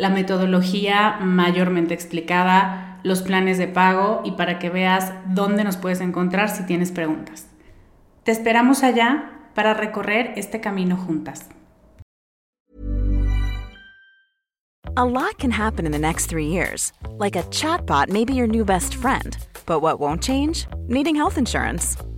la metodología mayormente explicada, los planes de pago y para que veas dónde nos puedes encontrar si tienes preguntas. Te esperamos allá para recorrer este camino juntas. A lot can happen in the next three years. Like a chatbot may be your new best friend. But what won't change? Needing health insurance.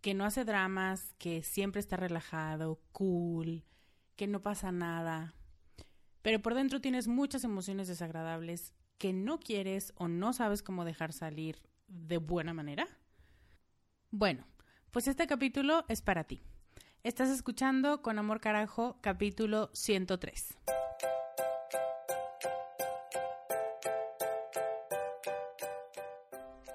que no hace dramas, que siempre está relajado, cool, que no pasa nada, pero por dentro tienes muchas emociones desagradables que no quieres o no sabes cómo dejar salir de buena manera? Bueno, pues este capítulo es para ti. Estás escuchando Con Amor Carajo, capítulo 103.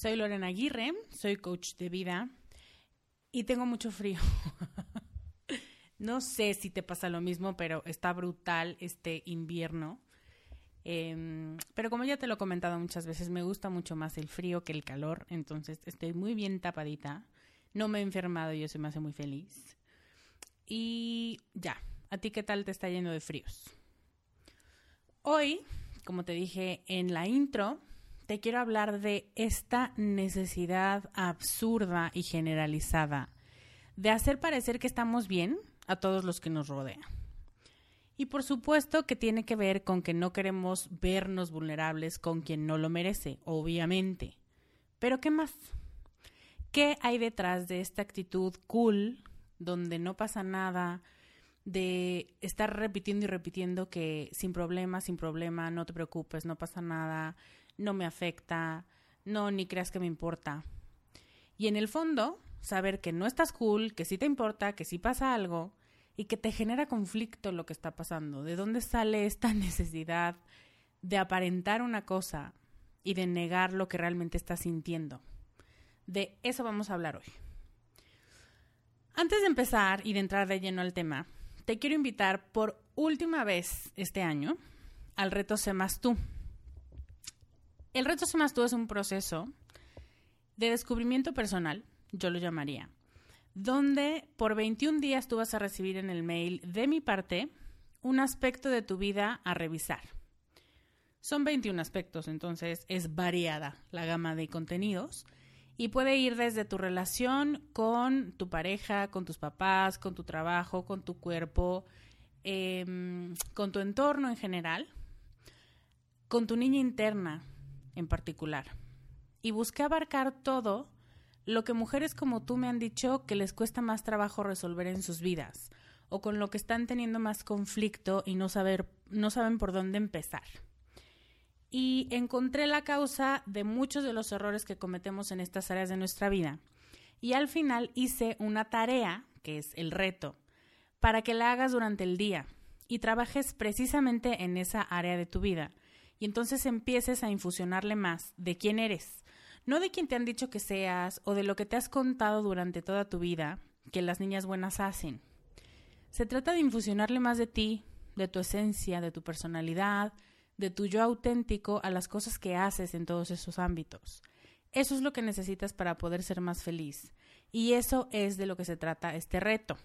Soy Lorena Aguirre, soy coach de vida y tengo mucho frío. no sé si te pasa lo mismo, pero está brutal este invierno. Em, pero como ya te lo he comentado muchas veces, me gusta mucho más el frío que el calor, entonces estoy muy bien tapadita. No me he enfermado y eso me hace muy feliz. Y ya, ¿a ti qué tal te está yendo de fríos? Hoy, como te dije en la intro, te quiero hablar de esta necesidad absurda y generalizada de hacer parecer que estamos bien a todos los que nos rodean. Y por supuesto que tiene que ver con que no queremos vernos vulnerables con quien no lo merece, obviamente. Pero ¿qué más? ¿Qué hay detrás de esta actitud cool, donde no pasa nada, de estar repitiendo y repitiendo que sin problema, sin problema, no te preocupes, no pasa nada, no me afecta, no, ni creas que me importa. Y en el fondo, saber que no estás cool, que sí te importa, que sí pasa algo y que te genera conflicto lo que está pasando. ¿De dónde sale esta necesidad de aparentar una cosa y de negar lo que realmente estás sintiendo? De eso vamos a hablar hoy. Antes de empezar y de entrar de lleno al tema, te quiero invitar por última vez este año al reto Sé Más Tú el reto Se Tú es un proceso de descubrimiento personal, yo lo llamaría, donde por 21 días tú vas a recibir en el mail de mi parte un aspecto de tu vida a revisar. Son 21 aspectos, entonces es variada la gama de contenidos Y puede ir desde tu relación con tu pareja, con tus papás, con tu trabajo, con tu cuerpo, em, con tu entorno en general, con tu niña interna en particular. Y busqué abarcar todo lo que mujeres como tú me han dicho que les cuesta más trabajo resolver en sus vidas o con lo que están teniendo más conflicto y no, saber, no saben por dónde empezar. Y encontré la causa de muchos de los errores que cometemos en estas áreas de nuestra vida. Y al final hice una tarea, que es el reto, para que la hagas durante el día y trabajes precisamente en esa área de tu vida. Y entonces empieces a infusionarle más de quién eres, no de quién te han dicho que seas o de lo que te has contado durante toda tu vida que las niñas buenas hacen. Se trata de infusionarle más de ti, de tu esencia, de tu personalidad, de tu yo auténtico a las cosas que haces en todos esos ámbitos. Eso es lo que necesitas para poder ser más feliz. Y eso es de lo que se trata este reto.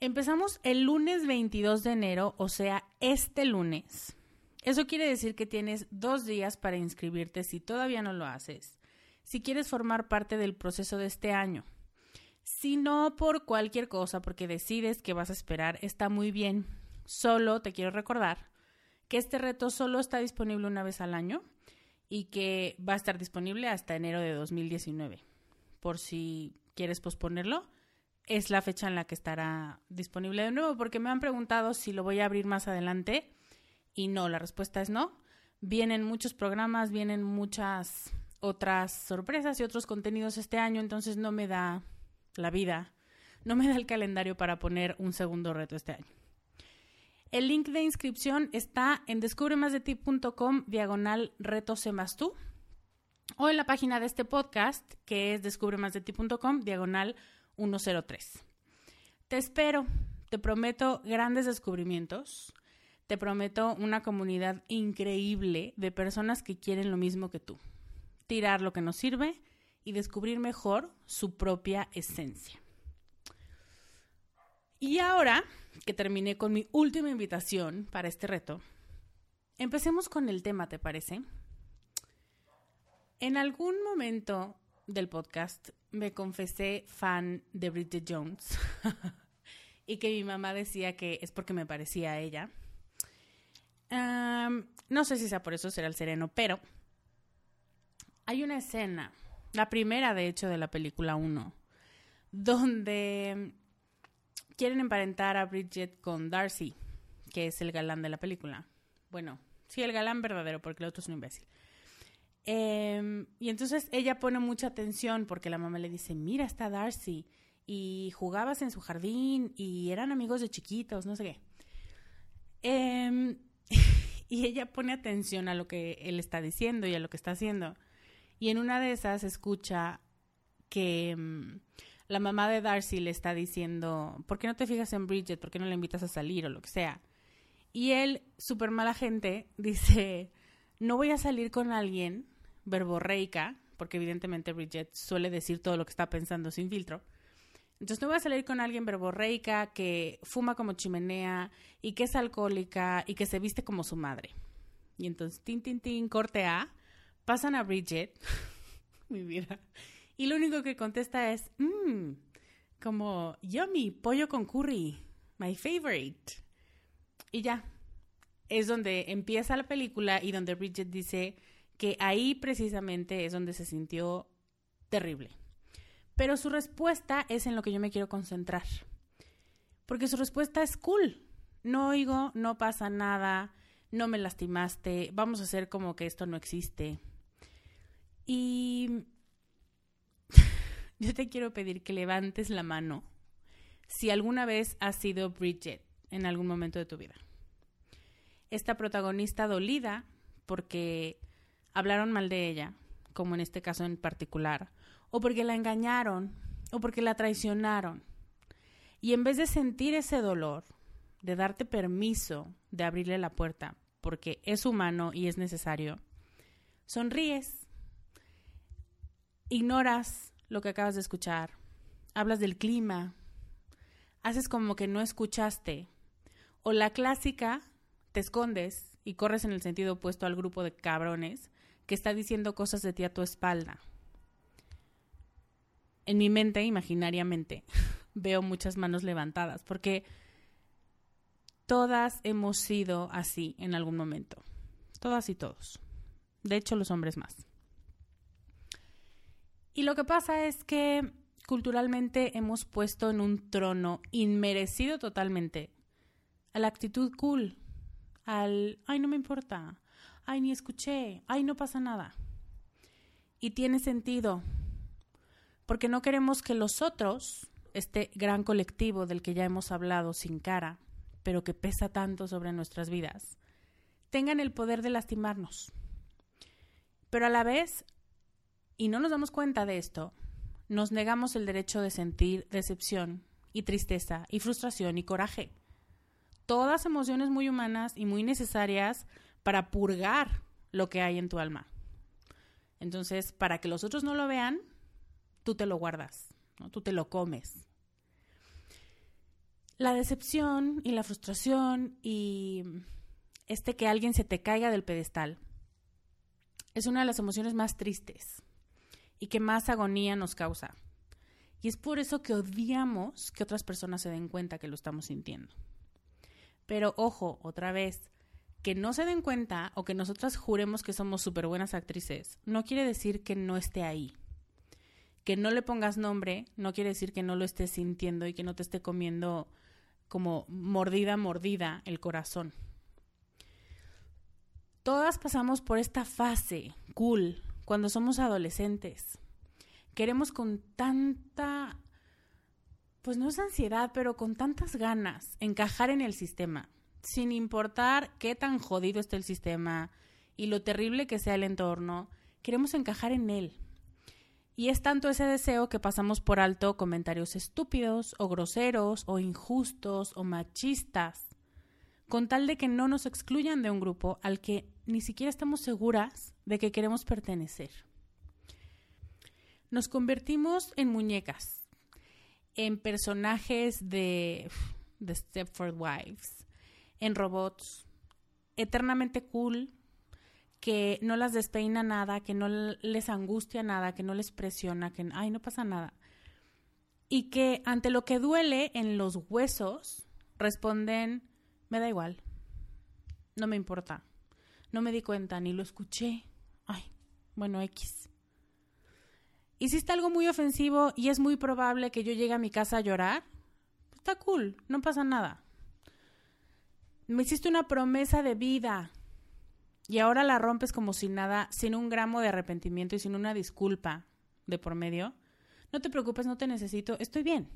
Empezamos el lunes 22 de enero, o sea, este lunes. Eso quiere decir que tienes dos días para inscribirte si todavía no lo haces, si quieres formar parte del proceso de este año. Si no por cualquier cosa, porque decides que vas a esperar, está muy bien. Solo te quiero recordar que este reto solo está disponible una vez al año y que va a estar disponible hasta enero de 2019. Por si quieres posponerlo, es la fecha en la que estará disponible de nuevo, porque me han preguntado si lo voy a abrir más adelante y no, la respuesta es no. Vienen muchos programas, vienen muchas otras sorpresas y otros contenidos este año, entonces no me da la vida, no me da el calendario para poner un segundo reto este año. El link de inscripción está en descubremasdeti.com diagonal reto más tú o en la página de este podcast que es descubremasdeti.com diagonal 103. Te espero, te prometo grandes descubrimientos, te prometo una comunidad increíble de personas que quieren lo mismo que tú, tirar lo que nos sirve y descubrir mejor su propia esencia. Y ahora que terminé con mi última invitación para este reto, empecemos con el tema, ¿te parece? En algún momento del podcast me confesé fan de Bridget Jones y que mi mamá decía que es porque me parecía a ella. No sé si sea por eso, será el sereno, pero hay una escena la primera, de hecho, de la película 1, donde quieren emparentar a Bridget con Darcy, que es el galán de la película. Bueno, sí, el galán verdadero, porque el otro es un imbécil. Em, y entonces ella pone mucha atención porque la mamá le dice, mira, está Darcy, y jugabas en su jardín, y eran amigos de chiquitos, no sé qué. Em, y ella pone atención a lo que él está diciendo y a lo que está haciendo. Y en una de esas escucha que mm, la mamá de Darcy le está diciendo, ¿por qué no te fijas en Bridget? ¿Por qué no la invitas a salir o lo que sea? Y él, súper mala gente, dice, no voy a salir con alguien verborreica, porque evidentemente Bridget suele decir todo lo que está pensando sin filtro. Entonces no voy a salir con alguien verborreica que fuma como chimenea y que es alcohólica y que se viste como su madre. Y entonces, tin, tin, tin, corte A pasan a Bridget, mi vida, y lo único que contesta es, mmm, como, yummy, pollo con curry, my favorite. Y ya, es donde empieza la película y donde Bridget dice que ahí precisamente es donde se sintió terrible. Pero su respuesta es en lo que yo me quiero concentrar. Porque su respuesta es cool. No oigo, no pasa nada, no me lastimaste, vamos a hacer como que esto no existe. Y yo te quiero pedir que levantes la mano si alguna vez has sido Bridget en algún momento de tu vida. Esta protagonista dolida porque hablaron mal de ella, como en este caso en particular, o porque la engañaron, o porque la traicionaron. Y en vez de sentir ese dolor, de darte permiso de abrirle la puerta, porque es humano y es necesario, sonríes ignoras lo que acabas de escuchar, hablas del clima, haces como que no escuchaste, o la clásica, te escondes y corres en el sentido opuesto al grupo de cabrones que está diciendo cosas de ti a tu espalda. En mi mente, imaginariamente, veo muchas manos levantadas, porque todas hemos sido así en algún momento. Todas y todos. De hecho, los hombres más. Y lo que pasa es que culturalmente hemos puesto en un trono inmerecido totalmente a la actitud cool, al, ay, no me importa, ay, ni escuché, ay, no pasa nada. Y tiene sentido, porque no queremos que los otros, este gran colectivo del que ya hemos hablado sin cara, pero que pesa tanto sobre nuestras vidas, tengan el poder de lastimarnos. Pero a la vez, y no nos damos cuenta de esto, nos negamos el derecho de sentir decepción y tristeza y frustración y coraje. Todas emociones muy humanas y muy necesarias para purgar lo que hay en tu alma. Entonces, para que los otros no lo vean, tú te lo guardas, tú te lo comes. La decepción y la frustración y este que alguien se te caiga del pedestal es una de las emociones más tristes y que más agonía nos causa. Y es por eso que odiamos que otras personas se den cuenta que lo estamos sintiendo. Pero ojo, otra vez, que no se den cuenta o que nosotras juremos que somos súper buenas actrices, no quiere decir que no esté ahí. Que no le pongas nombre no quiere decir que no lo estés sintiendo y que no te esté comiendo como mordida, mordida el corazón. Todas pasamos por esta fase cool cuando somos adolescentes. Queremos con tanta, pues no es ansiedad, pero con tantas ganas encajar en el sistema, sin importar qué tan jodido esté el sistema y lo terrible que sea el entorno, queremos encajar en él. Y es tanto ese deseo que pasamos por alto comentarios estúpidos o groseros o injustos o machistas, con tal de que no nos excluyan de un grupo al que ni siquiera estamos seguras de que queremos pertenecer. Nos convertimos en muñecas, en personajes de, de Stepford Wives, en robots, eternamente cool, que no las despeina nada, que no les angustia nada, que no les presiona, que ay, no pasa nada. Y que ante lo que duele en los huesos responden, me da igual, no me importa, no me di cuenta, ni lo escuché. Ay, bueno, X. Hiciste algo muy ofensivo y es muy probable que yo llegue a mi casa a llorar. Está cool, no pasa nada. Me hiciste una promesa de vida y ahora la rompes como si nada, sin un gramo de arrepentimiento y sin una disculpa de por medio, no te preocupes, no te necesito, estoy bien.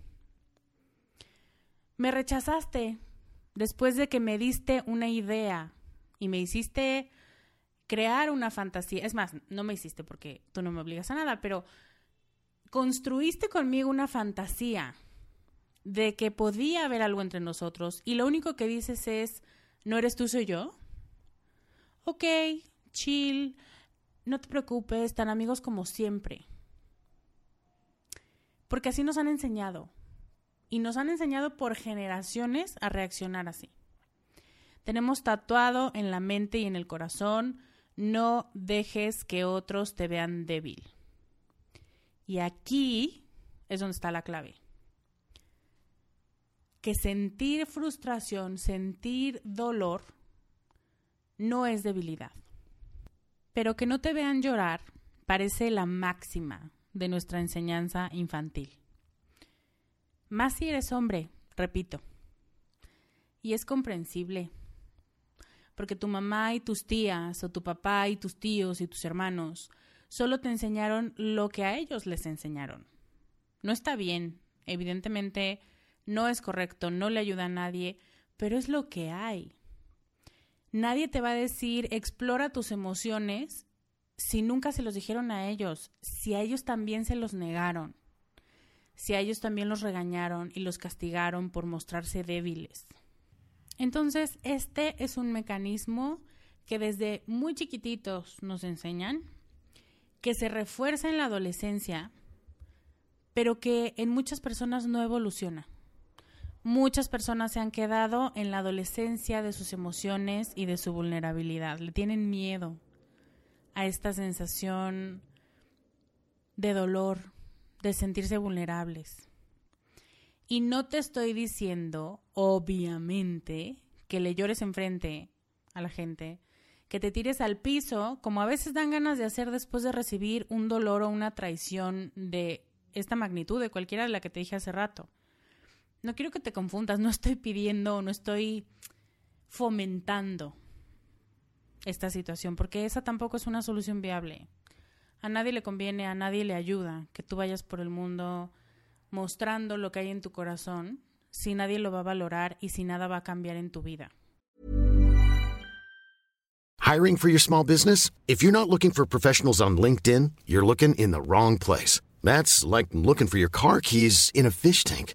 Me rechazaste después de que me diste una idea y me hiciste crear una fantasía. Es más, no me hiciste porque tú no me obligas a nada, pero construiste conmigo una fantasía de que podía haber algo entre nosotros y lo único que dices es, ¿no eres tú, soy yo? Ok, chill, no te preocupes, tan amigos como siempre. Porque así nos han enseñado. Y nos han enseñado por generaciones a reaccionar así. Tenemos tatuado en la mente y en el corazón, no dejes que otros te vean débil. Y aquí es donde está la clave. Que sentir frustración, sentir dolor, no es debilidad. Pero que no te vean llorar parece la máxima de nuestra enseñanza infantil. Más si eres hombre, repito. Y es comprensible, porque tu mamá y tus tías, o tu papá y tus tíos y tus hermanos, solo te enseñaron lo que a ellos les enseñaron. No está bien, evidentemente no es correcto, no le ayuda a nadie, pero es lo que hay. Nadie te va a decir explora tus emociones si nunca se los dijeron a ellos, si a ellos también se los negaron, si a ellos también los regañaron y los castigaron por mostrarse débiles. Entonces, este es un mecanismo que desde muy chiquititos nos enseñan, que se refuerza en la adolescencia, pero que en muchas personas no evoluciona. Muchas personas se han quedado en la adolescencia de sus emociones y de su vulnerabilidad. Le tienen miedo a esta sensación de dolor, de sentirse vulnerables. Y no te estoy diciendo, obviamente, que le llores enfrente a la gente, que te tires al piso, como a veces dan ganas de hacer después de recibir un dolor o una traición de esta magnitud, de cualquiera de la que te dije hace rato. No quiero que te confundas, no estoy pidiendo, no estoy fomentando esta situación, porque esa tampoco es una solución viable. A nadie le conviene, a nadie le ayuda que tú vayas por el mundo mostrando lo que hay en tu corazón si nadie lo va a valorar y si nada va a cambiar en tu vida. Hiring for your small business? If you're not looking for professionals on LinkedIn, you're looking in the wrong place. That's like looking for your car keys in a fish tank.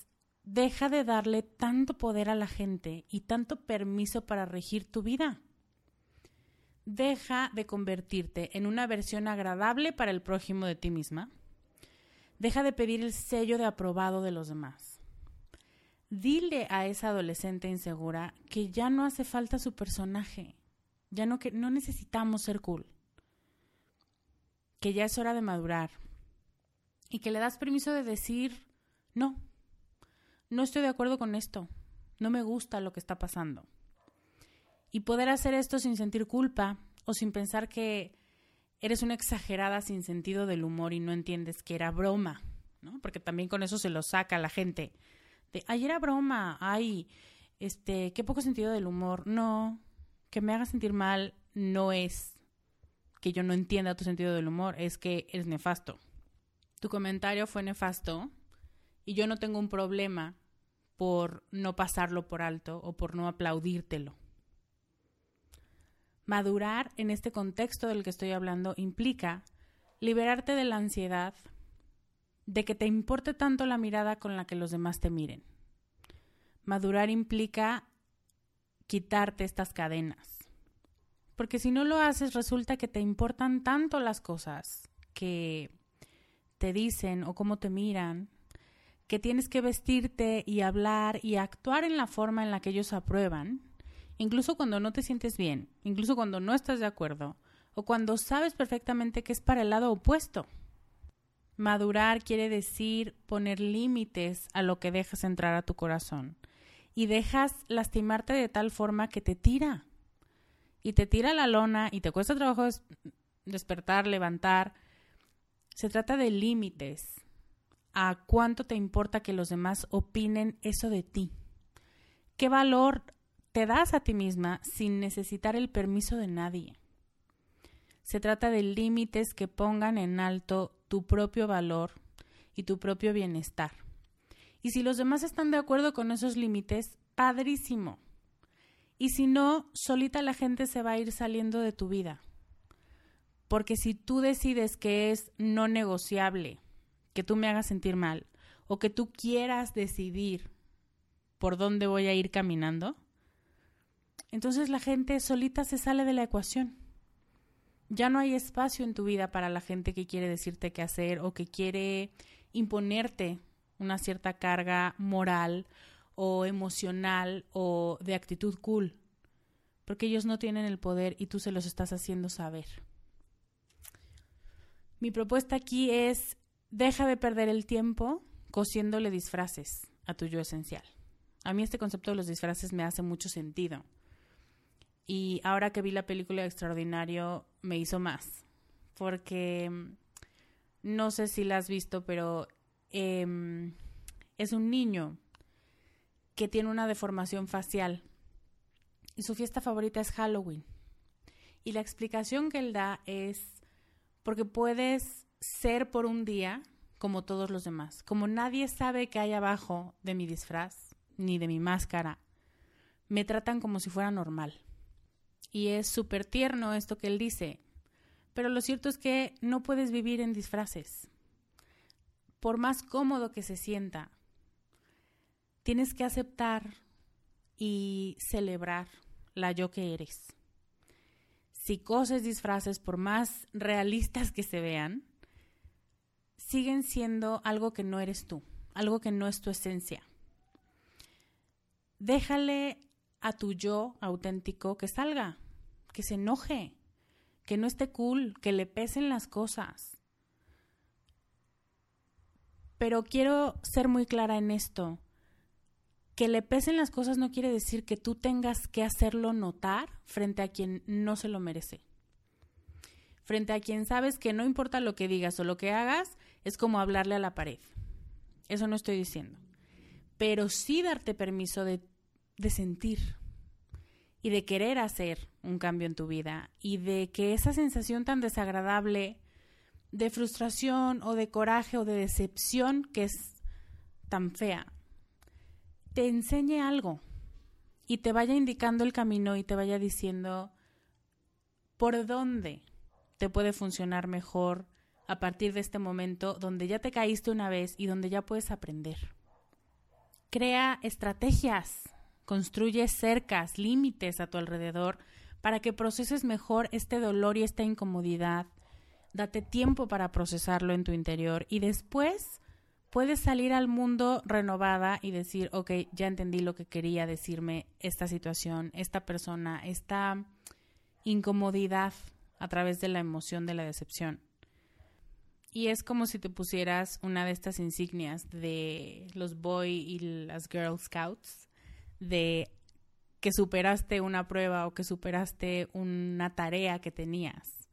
deja de darle tanto poder a la gente y tanto permiso para regir tu vida. Deja de convertirte en una versión agradable para el prójimo de ti misma Deja de pedir el sello de aprobado de los demás. Dile a esa adolescente insegura que ya no hace falta su personaje, ya no que no necesitamos ser cool, que ya es hora de madurar y que le das permiso de decir no. No estoy de acuerdo con esto. No me gusta lo que está pasando. Y poder hacer esto sin sentir culpa o sin pensar que eres una exagerada sin sentido del humor y no entiendes que era broma, ¿no? Porque también con eso se lo saca la gente. De, ay, era broma, ay, este, qué poco sentido del humor. No, que me haga sentir mal no es que yo no entienda tu sentido del humor, es que eres nefasto. Tu comentario fue nefasto y yo no tengo un problema por no pasarlo por alto o por no aplaudírtelo. Madurar en este contexto del que estoy hablando implica liberarte de la ansiedad de que te importe tanto la mirada con la que los demás te miren. Madurar implica quitarte estas cadenas. Porque si no lo haces, resulta que te importan tanto las cosas que te dicen o cómo te miran, que tienes que vestirte y hablar y actuar en la forma en la que ellos aprueban, incluso cuando no te sientes bien, incluso cuando no estás de acuerdo, o cuando sabes perfectamente que es para el lado opuesto. Madurar quiere decir poner límites a lo que dejas entrar a tu corazón y dejas lastimarte de tal forma que te tira y te tira la lona y te cuesta trabajo despertar, levantar. Se trata de límites a cuánto te importa que los demás opinen eso de ti. ¿Qué valor te das a ti misma sin necesitar el permiso de nadie. Se trata de límites que pongan en alto tu propio valor y tu propio bienestar. Y si los demás están de acuerdo con esos límites, padrísimo. Y si no, solita la gente se va a ir saliendo de tu vida. Porque si tú decides que es no negociable, que tú me hagas sentir mal, o que tú quieras decidir por dónde voy a ir caminando, entonces la gente solita se sale de la ecuación. Ya no hay espacio en tu vida para la gente que quiere decirte qué hacer o que quiere imponerte una cierta carga moral o emocional o de actitud cool, porque ellos no tienen el poder y tú se los estás haciendo saber. Mi propuesta aquí es, deja de perder el tiempo cosiéndole disfraces a tu yo esencial. A mí este concepto de los disfraces me hace mucho sentido. Y ahora que vi la película Extraordinario, me hizo más. Porque mm, no sé si la has visto, pero em, es un niño que tiene una deformación facial. Y su fiesta favorita es Halloween. Y la explicación que él da es porque puedes ser por un día como todos los demás. Como nadie sabe qué hay abajo de mi disfraz ni de mi máscara, me tratan como si fuera normal. Y es súper tierno esto que él dice. Pero lo cierto es que no puedes vivir en disfraces. Por más cómodo que se sienta, tienes que aceptar y celebrar la yo que eres. Si coses disfraces, por más realistas que se vean, siguen siendo algo que no eres tú, algo que no es tu esencia. Déjale a tu yo auténtico que salga, que se enoje, que no esté cool, que le pesen las cosas. Pero quiero ser muy clara en esto. Que le pesen las cosas no quiere decir que tú tengas que hacerlo notar frente a quien no se lo merece. Frente a quien sabes que no importa lo que digas o lo que hagas, es como hablarle a la pared. Eso no estoy diciendo. Pero sí darte permiso de, de sentir y de querer hacer un cambio en tu vida y de que esa sensación tan desagradable de frustración o de coraje o de decepción que es tan fea, te enseñe algo y te vaya indicando el camino y te vaya diciendo por dónde te puede funcionar mejor a partir de este momento donde ya te caíste una vez y donde ya puedes aprender. Crea estrategias, construye cercas, límites a tu alrededor para que proceses mejor este dolor y esta incomodidad. Date tiempo para procesarlo en tu interior y después puedes salir al mundo renovada y decir, ok, ya entendí lo que quería decirme esta situación, esta persona, esta incomodidad a través de la emoción de la decepción. Y es como si te pusieras una de estas insignias de los Boy y las Girl Scouts, de que superaste una prueba o que superaste una tarea que tenías.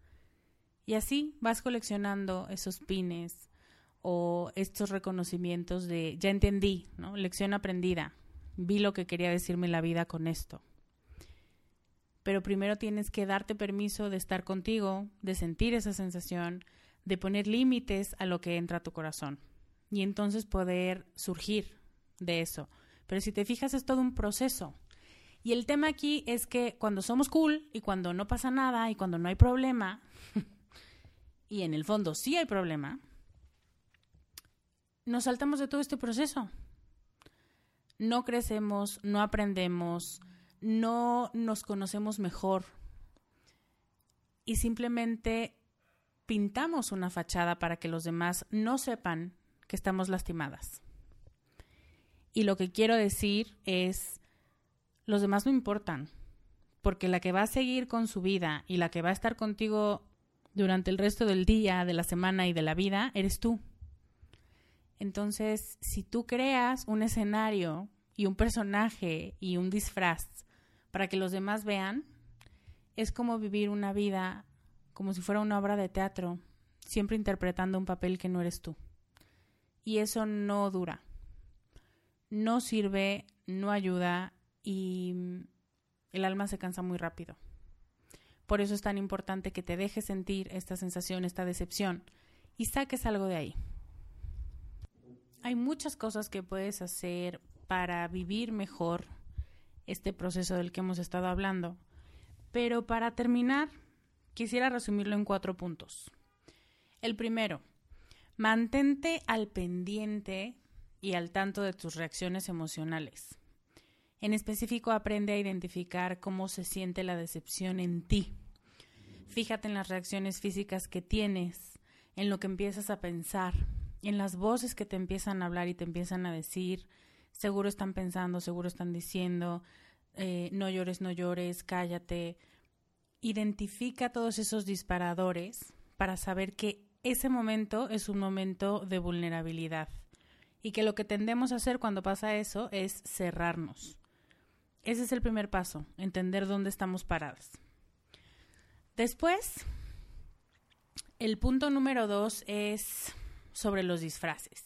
Y así vas coleccionando esos pines o estos reconocimientos de ya entendí, ¿no? Lección aprendida. Vi lo que quería decirme la vida con esto. Pero primero tienes que darte permiso de estar contigo, de sentir esa sensación, de poner límites a lo que entra a tu corazón y entonces poder surgir de eso. Pero si te fijas es todo un proceso. Y el tema aquí es que cuando somos cool y cuando no pasa nada y cuando no hay problema, y en el fondo sí hay problema, nos saltamos de todo este proceso. No crecemos, no aprendemos, no nos conocemos mejor y simplemente pintamos una fachada para que los demás no sepan que estamos lastimadas. Y lo que quiero decir es, los demás no importan, porque la que va a seguir con su vida y la que va a estar contigo durante el resto del día, de la semana y de la vida, eres tú. Entonces, si tú creas un escenario y un personaje y un disfraz para que los demás vean, es como vivir una vida como si fuera una obra de teatro, siempre interpretando un papel que no eres tú. Y eso no dura. No sirve, no ayuda y el alma se cansa muy rápido. Por eso es tan importante que te dejes sentir esta sensación, esta decepción y saques algo de ahí. Hay muchas cosas que puedes hacer para vivir mejor este proceso del que hemos estado hablando, pero para terminar Quisiera resumirlo en cuatro puntos. El primero, mantente al pendiente y al tanto de tus reacciones emocionales. En específico, aprende a identificar cómo se siente la decepción en ti. Fíjate en las reacciones físicas que tienes, en lo que empiezas a pensar, en las voces que te empiezan a hablar y te empiezan a decir, seguro están pensando, seguro están diciendo, eh, no llores, no llores, cállate, identifica todos esos disparadores para saber que ese momento es un momento de vulnerabilidad y que lo que tendemos a hacer cuando pasa eso es cerrarnos. Ese es el primer paso, entender dónde estamos parados. Después, el punto número dos es sobre los disfraces.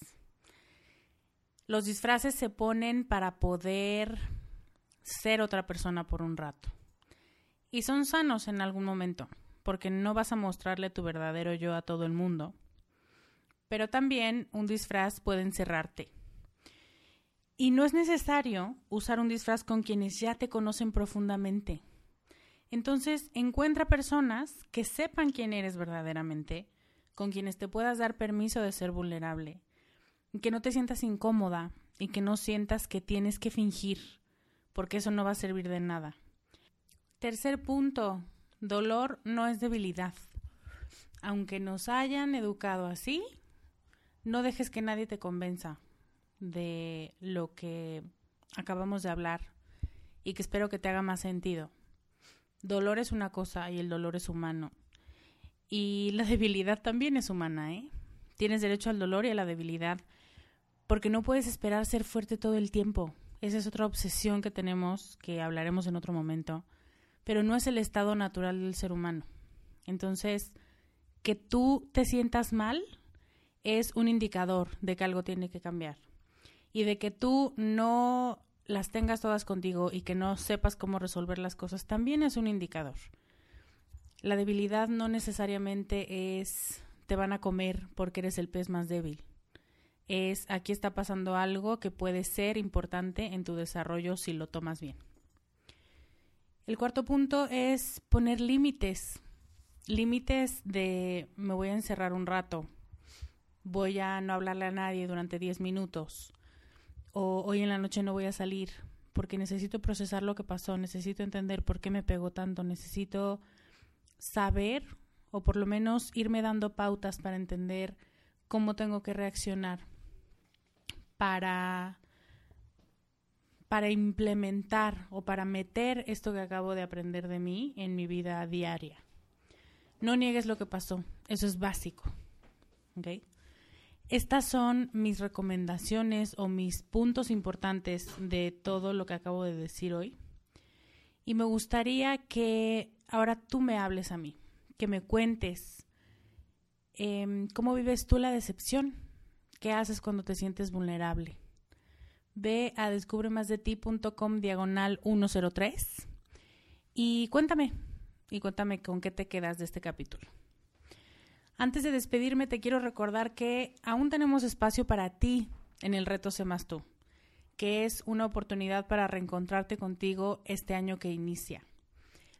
Los disfraces se ponen para poder ser otra persona por un rato. Y son sanos en algún momento, porque no vas a mostrarle tu verdadero yo a todo el mundo. Pero también un disfraz puede encerrarte. Y no es necesario usar un disfraz con quienes ya te conocen profundamente. Entonces, encuentra personas que sepan quién eres verdaderamente, con quienes te puedas dar permiso de ser vulnerable, que no te sientas incómoda y que no sientas que tienes que fingir, porque eso no va a servir de nada. Tercer punto, dolor no es debilidad. Aunque nos hayan educado así, no dejes que nadie te convenza de lo que acabamos de hablar y que espero que te haga más sentido. Dolor es una cosa y el dolor es humano. Y la debilidad también es humana, ¿eh? Tienes derecho al dolor y a la debilidad, porque no puedes esperar ser fuerte todo el tiempo. Esa es otra obsesión que tenemos, que hablaremos en otro momento, pero no es el estado natural del ser humano. Entonces, que tú te sientas mal es un indicador de que algo tiene que cambiar. Y de que tú no las tengas todas contigo y que no sepas cómo resolver las cosas también es un indicador. La debilidad no necesariamente es te van a comer porque eres el pez más débil. Es aquí está pasando algo que puede ser importante en tu desarrollo si lo tomas bien. El cuarto punto es poner límites. Límites de me voy a encerrar un rato, voy a no hablarle a nadie durante 10 minutos, o hoy en la noche no voy a salir porque necesito procesar lo que pasó, necesito entender por qué me pegó tanto, necesito saber o por lo menos irme dando pautas para entender cómo tengo que reaccionar para para implementar o para meter esto que acabo de aprender de mí en mi vida diaria. No niegues lo que pasó, eso es básico. Estas son mis recomendaciones o mis puntos importantes de todo lo que acabo de decir hoy. Y me gustaría que ahora tú me hables a mí, que me cuentes em, cómo vives tú la decepción, qué haces cuando te sientes vulnerable. Ve a descubremasdeti.com diagonal 103 y cuéntame, y cuéntame con qué te quedas de este capítulo. Antes de despedirme, te quiero recordar que aún tenemos espacio para ti en el reto Sé Más Tú, que es una oportunidad para reencontrarte contigo este año que inicia.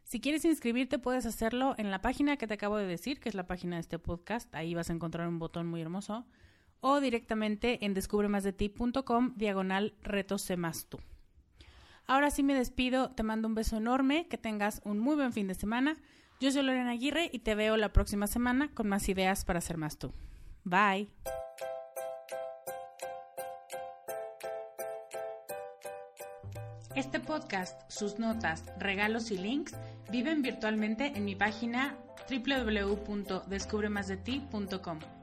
Si quieres inscribirte, puedes hacerlo en la página que te acabo de decir, que es la página de este podcast. Ahí vas a encontrar un botón muy hermoso. O directamente en descubremasdeti.com, diagonal reto Sé Más Tú. Ahora sí me despido, te mando un beso enorme, que tengas un muy buen fin de semana. Yo soy Lorena Aguirre y te veo la próxima semana con más ideas para ser más tú. Bye. Este podcast, sus notas, regalos y links viven virtualmente en mi página www.descubremasdeti.com.